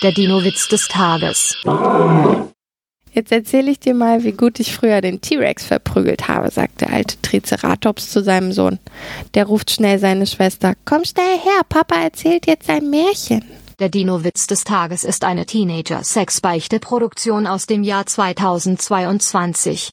Der Dino-Witz des Tages. Jetzt erzähle ich dir mal, wie gut ich früher den T-Rex verprügelt habe, sagt der alte Triceratops zu seinem Sohn. Der ruft schnell seine Schwester. Komm schnell her, Papa erzählt jetzt ein Märchen. Der Dino-Witz des Tages ist eine Teenager-Sex-Beichte-Produktion aus dem Jahr 2022.